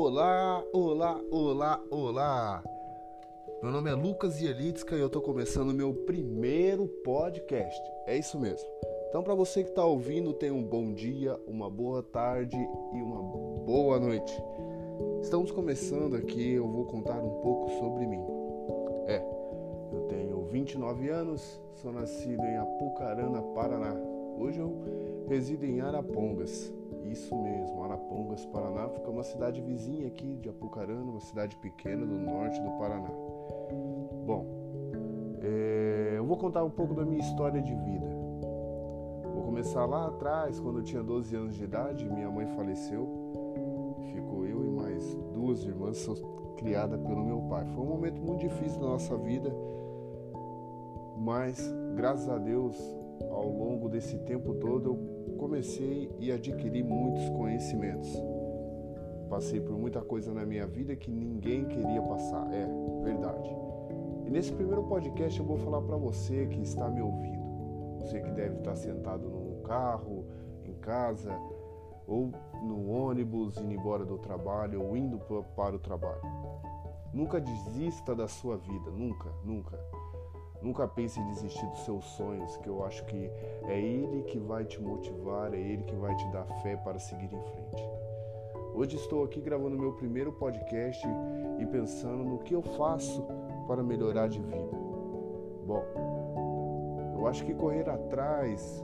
Olá, olá, olá, olá! Meu nome é Lucas Yelitska e eu tô começando meu primeiro podcast. É isso mesmo. Então, para você que está ouvindo, tenha um bom dia, uma boa tarde e uma boa noite. Estamos começando aqui, eu vou contar um pouco sobre mim. É, eu tenho 29 anos, sou nascido em Apucarana, Paraná. Hoje eu resido em Arapongas. Isso mesmo, Arapongas, Paraná, fica uma cidade vizinha aqui de Apucarana, uma cidade pequena do norte do Paraná. Bom, é, eu vou contar um pouco da minha história de vida. Vou começar lá atrás, quando eu tinha 12 anos de idade, minha mãe faleceu. Ficou eu e mais duas irmãs criadas pelo meu pai. Foi um momento muito difícil da nossa vida, mas graças a Deus, ao longo desse tempo todo, eu comecei e adquiri muitos conhecimentos. Passei por muita coisa na minha vida que ninguém queria passar, é verdade. E nesse primeiro podcast eu vou falar para você que está me ouvindo, você que deve estar sentado no carro, em casa, ou no ônibus, indo embora do trabalho, ou indo para o trabalho. Nunca desista da sua vida, nunca, nunca. Nunca pense em desistir dos seus sonhos, que eu acho que é ele que vai te motivar, é ele que vai te dar fé para seguir em frente. Hoje estou aqui gravando meu primeiro podcast e pensando no que eu faço para melhorar de vida. Bom, eu acho que correr atrás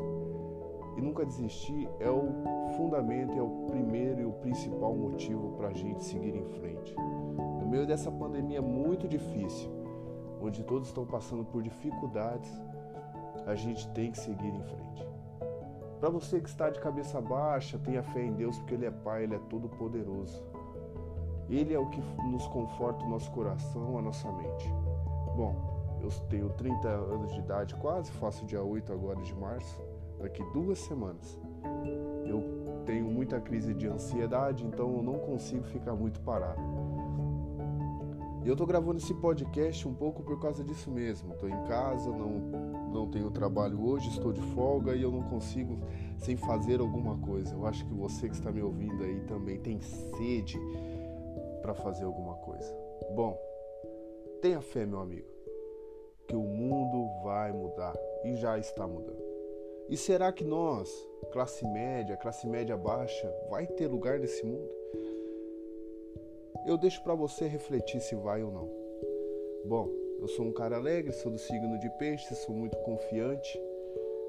e nunca desistir é o fundamento, é o primeiro e o principal motivo para a gente seguir em frente. No meio dessa pandemia muito difícil, onde todos estão passando por dificuldades, a gente tem que seguir em frente. Para você que está de cabeça baixa, tenha fé em Deus, porque Ele é Pai, Ele é todo poderoso. Ele é o que nos conforta o nosso coração, a nossa mente. Bom, eu tenho 30 anos de idade, quase faço dia 8 agora de março, daqui duas semanas. Eu tenho muita crise de ansiedade, então eu não consigo ficar muito parado. E eu tô gravando esse podcast um pouco por causa disso mesmo. Tô em casa, não não tenho trabalho hoje, estou de folga e eu não consigo sem fazer alguma coisa. Eu acho que você que está me ouvindo aí também tem sede para fazer alguma coisa. Bom, tenha fé, meu amigo, que o mundo vai mudar e já está mudando. E será que nós, classe média, classe média baixa, vai ter lugar nesse mundo? Eu deixo para você refletir se vai ou não. Bom, eu sou um cara alegre, sou do signo de peixe, sou muito confiante,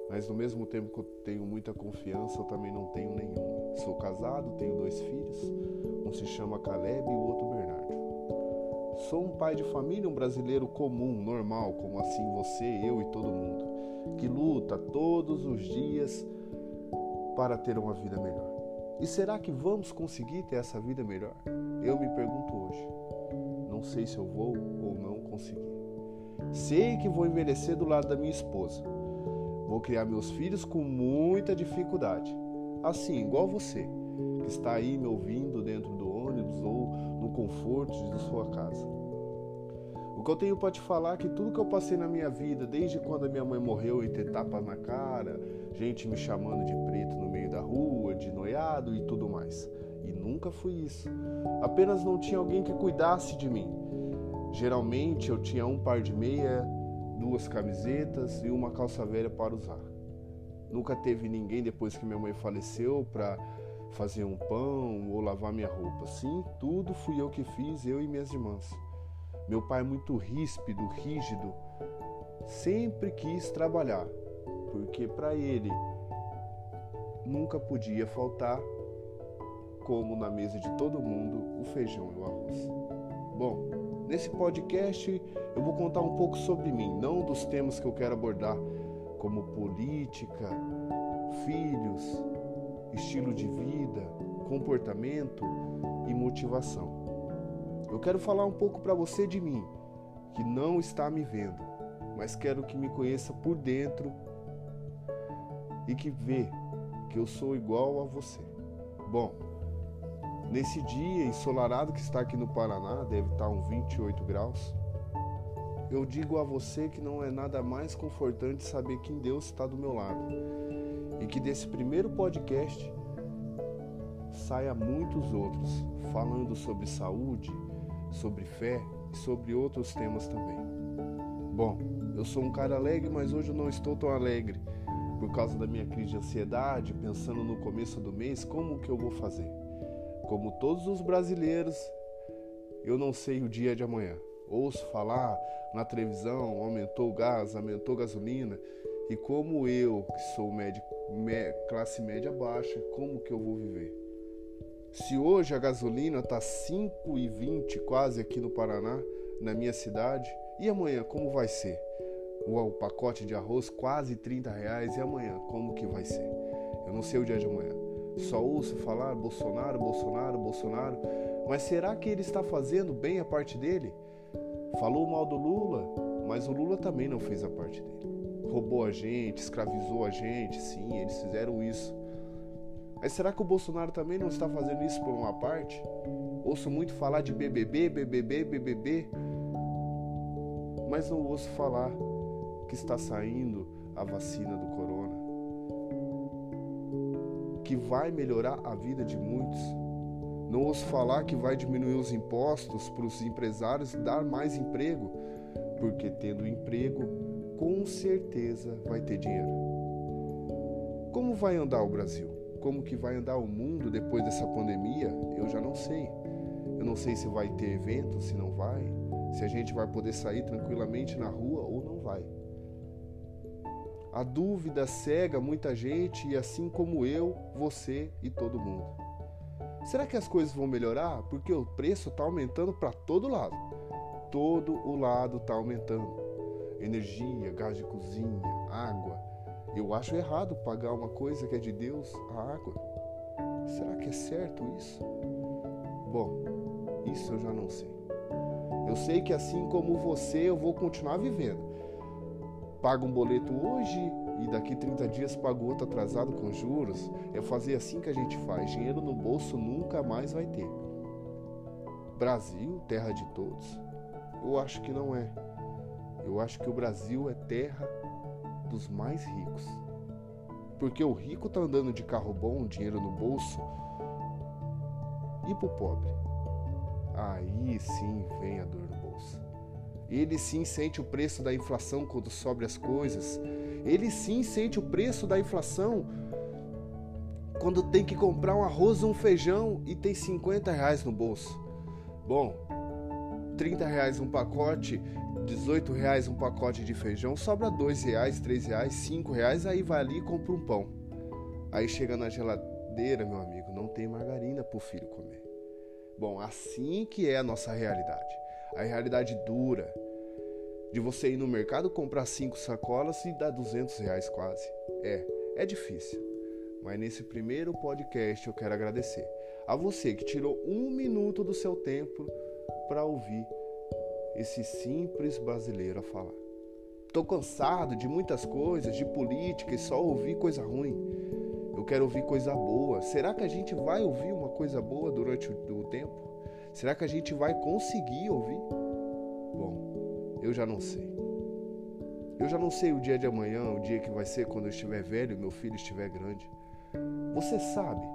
mas no mesmo tempo que eu tenho muita confiança, eu também não tenho nenhuma. Sou casado, tenho dois filhos, um se chama Caleb e o outro Bernardo. Sou um pai de família, um brasileiro comum, normal, como assim você, eu e todo mundo, que luta todos os dias para ter uma vida melhor. E será que vamos conseguir ter essa vida melhor? Eu me pergunto hoje. Não sei se eu vou ou não conseguir. Sei que vou envelhecer do lado da minha esposa. Vou criar meus filhos com muita dificuldade. Assim, igual você, que está aí me ouvindo dentro do ônibus ou no conforto de sua casa. O que eu tenho para te falar é que tudo que eu passei na minha vida, desde quando a minha mãe morreu e ter tapas na cara, gente me chamando de preto no meio da rua, de noiado e tudo mais. E nunca fui isso. Apenas não tinha alguém que cuidasse de mim Geralmente eu tinha um par de meia, duas camisetas e uma calça velha para usar. Nunca teve ninguém depois que minha mãe faleceu para fazer um pão ou lavar minha roupa. Sim, tudo fui eu que fiz, eu e minhas irmãs. Meu pai é muito ríspido, rígido, sempre quis trabalhar, porque para ele nunca podia faltar, como na mesa de todo mundo, o feijão e o arroz. Bom, Nesse podcast eu vou contar um pouco sobre mim, não dos temas que eu quero abordar, como política, filhos, estilo de vida, comportamento e motivação. Eu quero falar um pouco para você de mim, que não está me vendo, mas quero que me conheça por dentro e que vê que eu sou igual a você. Bom, Nesse dia ensolarado que está aqui no Paraná, deve estar uns 28 graus, eu digo a você que não é nada mais confortante saber que Deus está do meu lado e que desse primeiro podcast saia muitos outros falando sobre saúde, sobre fé e sobre outros temas também. Bom, eu sou um cara alegre, mas hoje eu não estou tão alegre por causa da minha crise de ansiedade, pensando no começo do mês como que eu vou fazer. Como todos os brasileiros, eu não sei o dia de amanhã. Ouço falar na televisão, aumentou o gás, aumentou a gasolina, e como eu, que sou médio, classe média baixa, como que eu vou viver? Se hoje a gasolina está 5,20 quase aqui no Paraná, na minha cidade, e amanhã como vai ser? O pacote de arroz quase 30 reais, e amanhã como que vai ser? Eu não sei o dia de amanhã. Só ouço falar Bolsonaro, Bolsonaro, Bolsonaro, mas será que ele está fazendo bem a parte dele? Falou mal do Lula, mas o Lula também não fez a parte dele roubou a gente, escravizou a gente, sim, eles fizeram isso. Mas será que o Bolsonaro também não está fazendo isso por uma parte? Ouço muito falar de BBB, BBB, BBB, mas não ouço falar que está saindo a vacina do corona, que vai melhorar a vida de muitos. Não ouço falar que vai diminuir os impostos para os empresários dar mais emprego, porque tendo emprego com certeza vai ter dinheiro. Como vai andar o Brasil? Como que vai andar o mundo depois dessa pandemia? Eu já não sei. Eu não sei se vai ter evento, se não vai, se a gente vai poder sair tranquilamente na rua ou não vai. A dúvida cega muita gente e assim como eu, você e todo mundo. Será que as coisas vão melhorar? Porque o preço está aumentando para todo lado. Todo o lado está aumentando energia, gás de cozinha, água. Eu acho errado pagar uma coisa que é de Deus, a água. Será que é certo isso? Bom, isso eu já não sei. Eu sei que assim como você, eu vou continuar vivendo. Pago um boleto hoje e daqui 30 dias pago outro atrasado com juros. É fazer assim que a gente faz. Dinheiro no bolso nunca mais vai ter. Brasil, terra de todos? Eu acho que não é. Eu acho que o Brasil é terra dos mais ricos. Porque o rico tá andando de carro bom, dinheiro no bolso. E pro pobre? Aí sim vem a dor no bolso. Ele sim sente o preço da inflação quando sobe as coisas. Ele sim sente o preço da inflação quando tem que comprar um arroz ou um feijão e tem 50 reais no bolso. Bom, 30 reais um pacote 18 reais um pacote de feijão, sobra 2 reais, 3 reais, 5 reais, aí vai ali e compra um pão. Aí chega na geladeira, meu amigo, não tem margarina para o filho comer. Bom, assim que é a nossa realidade. A realidade dura de você ir no mercado comprar cinco sacolas e dar 200 reais quase. É, é difícil. Mas nesse primeiro podcast eu quero agradecer a você que tirou um minuto do seu tempo para ouvir esse simples brasileiro a falar. Estou cansado de muitas coisas, de política e só ouvir coisa ruim. Eu quero ouvir coisa boa. Será que a gente vai ouvir uma coisa boa durante o tempo? Será que a gente vai conseguir ouvir? Bom, eu já não sei. Eu já não sei o dia de amanhã, o dia que vai ser quando eu estiver velho e meu filho estiver grande. Você sabe?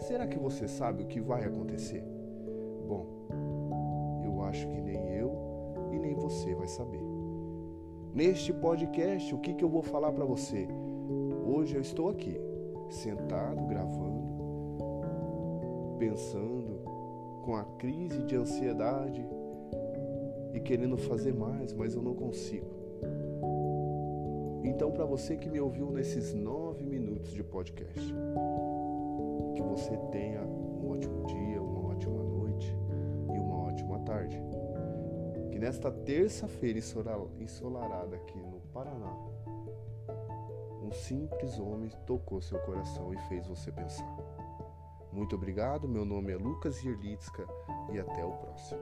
Será que você sabe o que vai acontecer? Bom, eu acho que nem e nem você vai saber. Neste podcast, o que, que eu vou falar para você? Hoje eu estou aqui, sentado, gravando, pensando, com a crise de ansiedade e querendo fazer mais, mas eu não consigo. Então, para você que me ouviu nesses nove minutos de podcast, que você tenha um ótimo dia, uma ótima noite e uma ótima tarde. Que nesta terça-feira ensolarada aqui no Paraná, um simples homem tocou seu coração e fez você pensar. Muito obrigado, meu nome é Lucas Yerlitska e até o próximo.